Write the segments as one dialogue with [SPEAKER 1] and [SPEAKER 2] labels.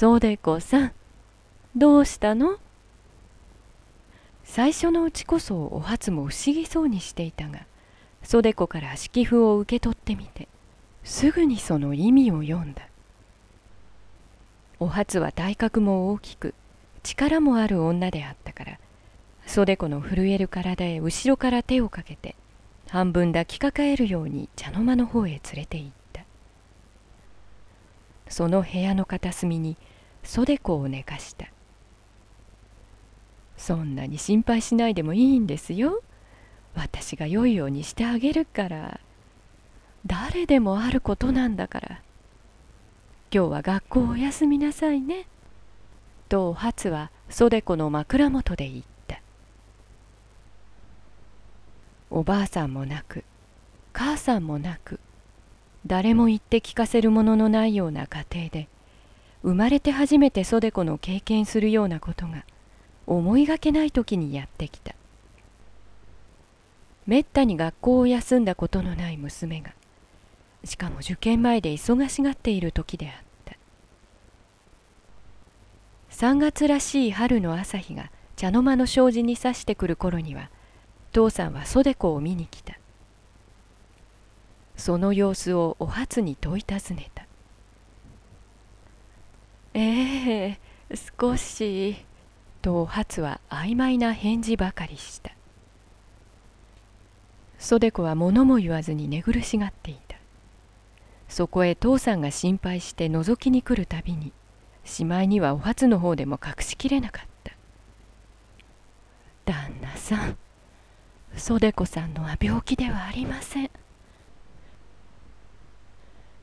[SPEAKER 1] 袖子さん。どうしたの？最初のうちこそお初も不思議そうにしていたが袖子から敷布を受け取ってみてすぐにその意味を読んだ。お初は体格も大きく力もある女であったから袖子の震える体へ後ろから手をかけて半分抱きかかえるように茶の間の方へ連れて行った。その部屋の片隅に袖子を寝かした。そんなに心配しないでもいいんですよ。私が良いようにしてあげるから。誰でもあることなんだから。今日は学校お休みなさいね。と初は袖子の枕元で言った。おばあさんもなく母さんもなく誰も言って聞かせるもののないような家庭で生まれて初めて袖子の経験するようなことが思いがけない時にやってきた。めったに学校を休んだことのない娘がしかも受験前で忙しがっている時であった。3月らしい春の朝日が茶の間の障子にさしてくる頃には父さんは袖子を見に来た。その様子をお初に問い尋ねた「ええ少し」とお初は曖昧な返事ばかりした。袖子は物も言わずに寝苦しがっていた。そこへ父さんが心配して覗きに来るたびにしまいにはお初の方でも隠しきれなかった。旦那さん袖子さんのは病気ではありません。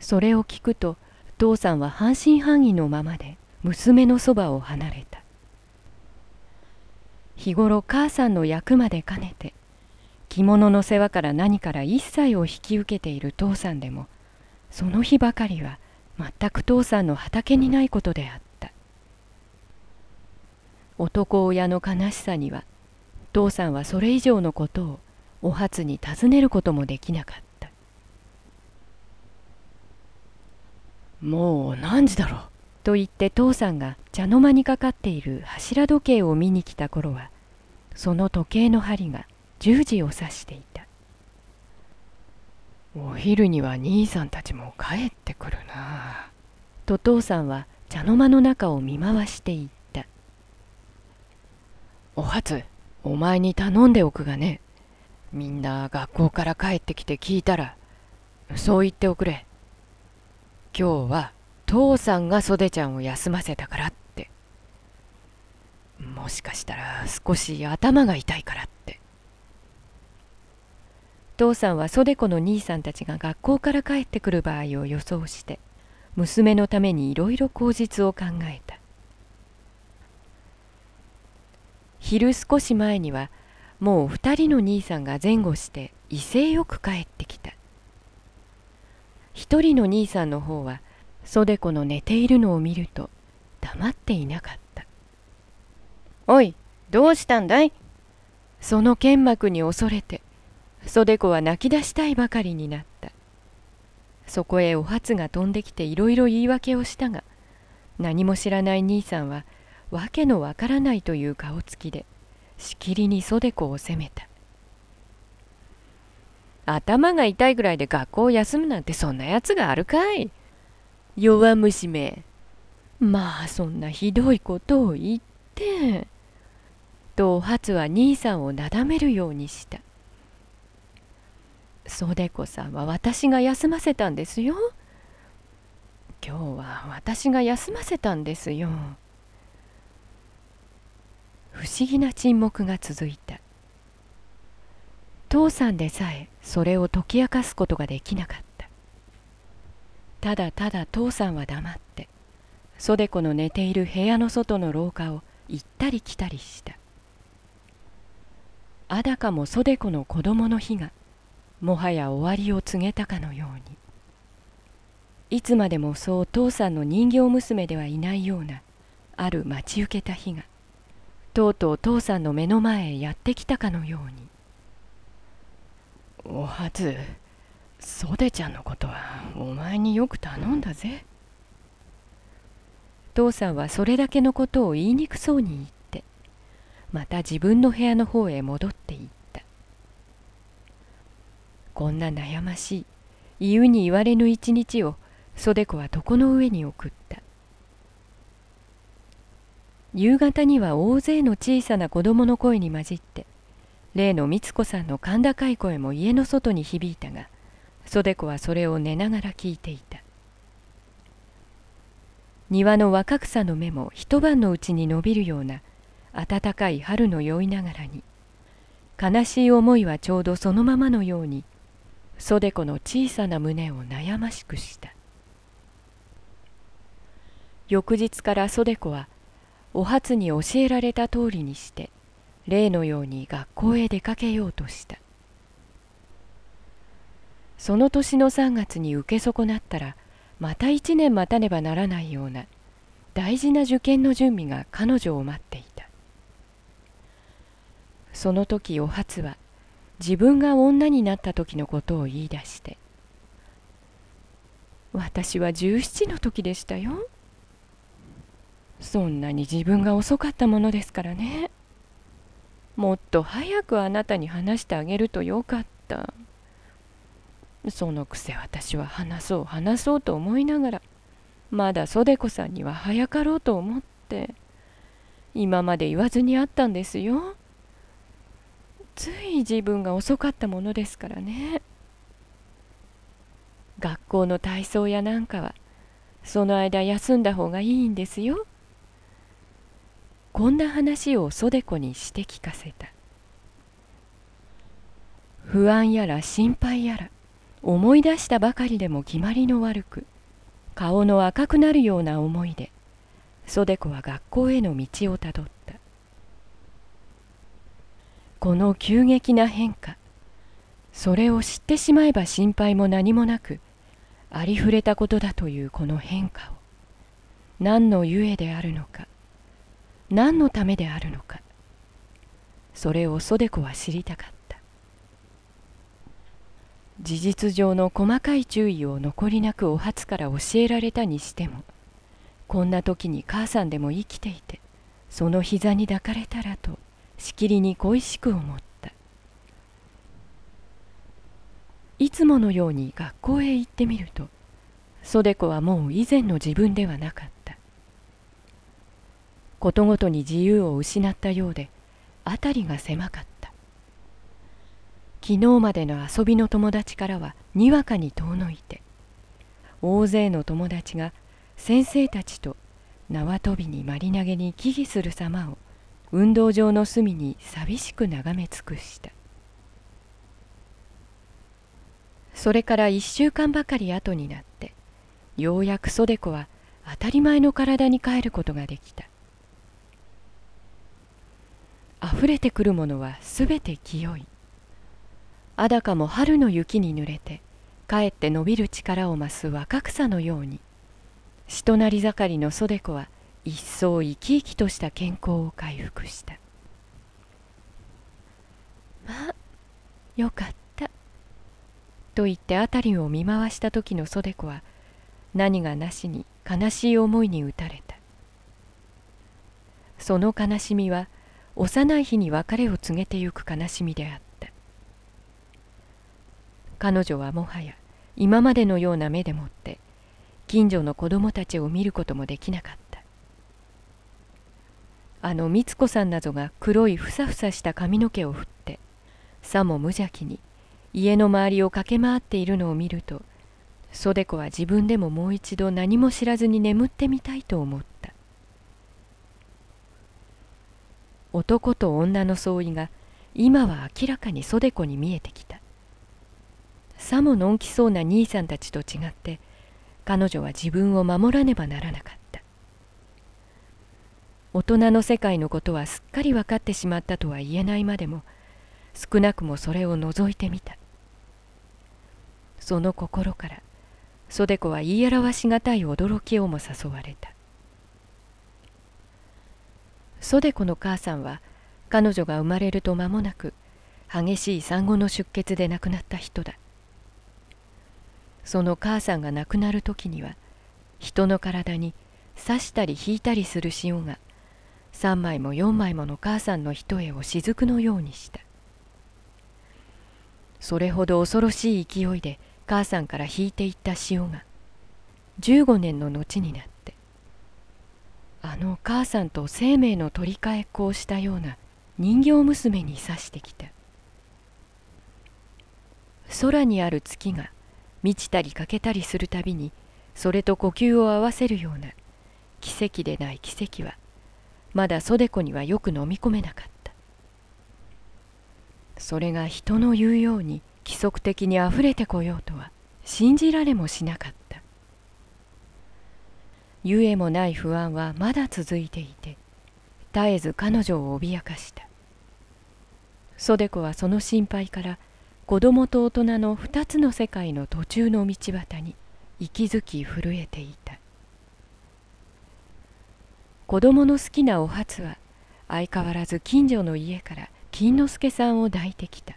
[SPEAKER 1] それを聞くと父さんは半信半疑のままで娘のそばを離れた。日頃母さんの役まで兼ねて着物の世話から何から一切を引き受けている父さんでもその日ばかりは全く父さんの畑にないことであった。男親の悲しさには父さんはそれ以上のことをお初に尋ねることもできなかった
[SPEAKER 2] もう何時だろう？
[SPEAKER 1] と言って父さんが茶の間にかかっている柱時計を見に来た頃はその時計の針が十時を指していた。
[SPEAKER 2] お昼には兄さんたちも帰ってくるな。
[SPEAKER 1] と父さんは茶の間の中を見回していった。
[SPEAKER 2] お初お前に頼んでおくがね。みんな学校から帰ってきて聞いたらそう言っておくれ。今日は父さんが袖ちゃんを休ませたからって。もしかしたら少し頭が痛いからって。
[SPEAKER 1] 父さんは袖子の兄さんたちが学校から帰ってくる場合を予想して娘のためにいろいろ口実を考えた。昼少し前にはもう二人の兄さんが前後して威勢よく帰ってきた。一人の兄さんの方は袖子の寝ているのを見ると黙っていなかった「
[SPEAKER 3] おいどうしたんだい?」
[SPEAKER 1] その剣幕に恐れて袖子は泣き出したいばかりになった。そこへお初が飛んできていろいろ言い訳をしたが何も知らない兄さんは訳のわからないという顔つきでしきりに袖子を責めた。
[SPEAKER 3] 頭が痛いぐらいで学校を休むなんてそんなやつがあるかい？
[SPEAKER 1] 弱虫め。まあそんなひどいことを言ってとお初は兄さんをなだめるようにした。袖子さんは私が休ませたんですよ。今日は私が休ませたんですよ。不思議な沈黙が続いた。父さんでさえそれを解き明かすことができなかった。ただただ父さんは黙って袖子の寝ている部屋の外の廊下を行ったり来たりした。あだかも袖子の子供の日がもはや終わりを告げたかのように。いつまでもそう父さんの人形娘ではいないようなある待ち受けた日がとうとう父さんの目の前へやってきたかのよ
[SPEAKER 2] うに。おはず袖ちゃんのことはお前によく頼んだぜ。
[SPEAKER 1] 父さんはそれだけのことを言いにくそうに言ってまた自分の部屋の方へ戻っていった。こんな悩ましい言うに言われぬ一日を袖子は床の上に送った。夕方には大勢の小さな子供の声に混じって例の光子さんの甲高い声も家の外に響いたが袖子はそれを寝ながら聞いていた。庭の若草の芽も一晩のうちに伸びるような暖かい春の酔いながらに悲しい思いはちょうどそのままのように袖子の小さな胸を悩ましくした。翌日から袖子はお初に教えられた通りにして例のように学校へ出かけようとした。その年の3月に受け損なったらまた一年待たねばならないような大事な受験の準備が彼女を待っていた。その時お初は自分が女になった時のことを言い出して「私は17の時でしたよ」そんなに自分が遅かったものですからね。もっと早くあなたに話してあげるとよかった。そのくせ私は話そう話そうと思いながらまだ袖子さんには早かろうと思って今まで言わずにあったんですよ。つい自分が遅かったものですからね。学校の体操やなんかはその間休んだ方がいいんですよ。こんな話を袖子にして聞かせた。不安やら心配やら思い出したばかりでも決まりの悪く顔の赤くなるような思いで袖子は学校への道をたどった。この急激な変化それを知ってしまえば心配も何もなくありふれたことだというこの変化を何のゆえであるのか何のためであるのかそれを袖子は知りたかった。事実上の細かい注意を残りなくお初から教えられたにしてもこんな時に母さんでも生きていてその膝に抱かれたらとしきりに恋しく思った。いつものように学校へ行ってみると袖子はもう以前の自分ではなかった。ことごとに自由を失ったようで辺りが狭かった。昨日までの遊びの友達からはにわかに遠のいて大勢の友達が先生たちと縄跳びに丸投げに危惧する様を運動場の隅に寂しく眺め尽くした。それから一週間ばかり後になってようやく袖子は当たり前の体に帰ることができた。溢れてくるものはすべて清い。あだかも春の雪に濡れてかえって伸びる力を増す若草のように。人なり盛りの袖子は一層生き生きとした健康を回復した。まあよかった。と言って辺りを見回した時の袖子は何がなしに悲しい思いに打たれた。その悲しみは幼い日に別れを告げてゆく悲しみであった。彼女はもはや今までのような目でもって近所の子供たちを見ることもできなかった。あの光子さんなどが黒いふさふさした髪の毛を振ってさも無邪気に家の周りを駆け回っているのを見ると袖子は自分でももう一度何も知らずに眠ってみたいと思った。男と女の相違が今は明らかに袖子に見えてきた。さものんきそうな兄さんたちと違って彼女は自分を守らねばならなかった。大人の世界のことはすっかり分かってしまったとは言えないまでも少なくもそれを覗いてみた。その心から袖子は言い表しがたい驚きをも誘われた。袖子の母さんは彼女が生まれると間もなく激しい産後の出血で亡くなった人だ。その母さんが亡くなる時には人の体に刺したり引いたりする潮が3枚も4枚もの母さんの一重を雫のようにした。それほど恐ろしい勢いで母さんから引いていった潮が15年の後になってあの母さんと生命の取り替えっこをしたような人形娘に刺してきた。空にある月が満ちたり欠けたりするたびにそれと呼吸を合わせるような奇跡でない奇跡はまだ袖子にはよく飲み込めなかった。それが人の言うように規則的にあふれてこようとは信じられもしなかった。ゆえもない不安はまだ続いていて絶えず彼女を脅かした。袖子はその心配から子供と大人の二つの世界の途中の道端に息づき震えていた。子供の好きなお初は相変わらず近所の家から金之助さんを抱いてきた。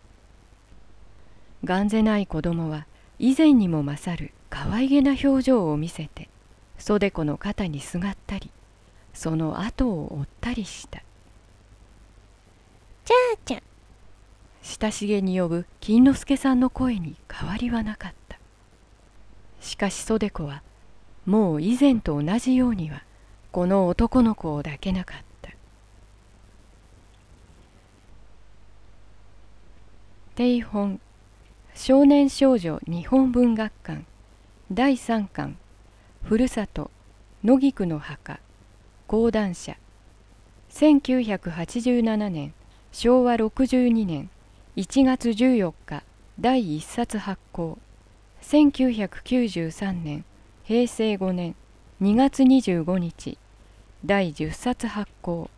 [SPEAKER 1] がんぜない子供は以前にも勝る可愛げな表情を見せて袖子の肩にすがったりその後を追ったりした
[SPEAKER 4] じゃあちゃん
[SPEAKER 1] 親しげに呼ぶ金之助さんの声に変わりはなかった。しかし袖子はもう以前と同じようにはこの男の子を抱けなかった。定本少年少女日本文学館第3巻ふるさと野菊の墓講談社。1987年昭和62年1月14日第1冊発行1993年平成5年2月25日第10冊発行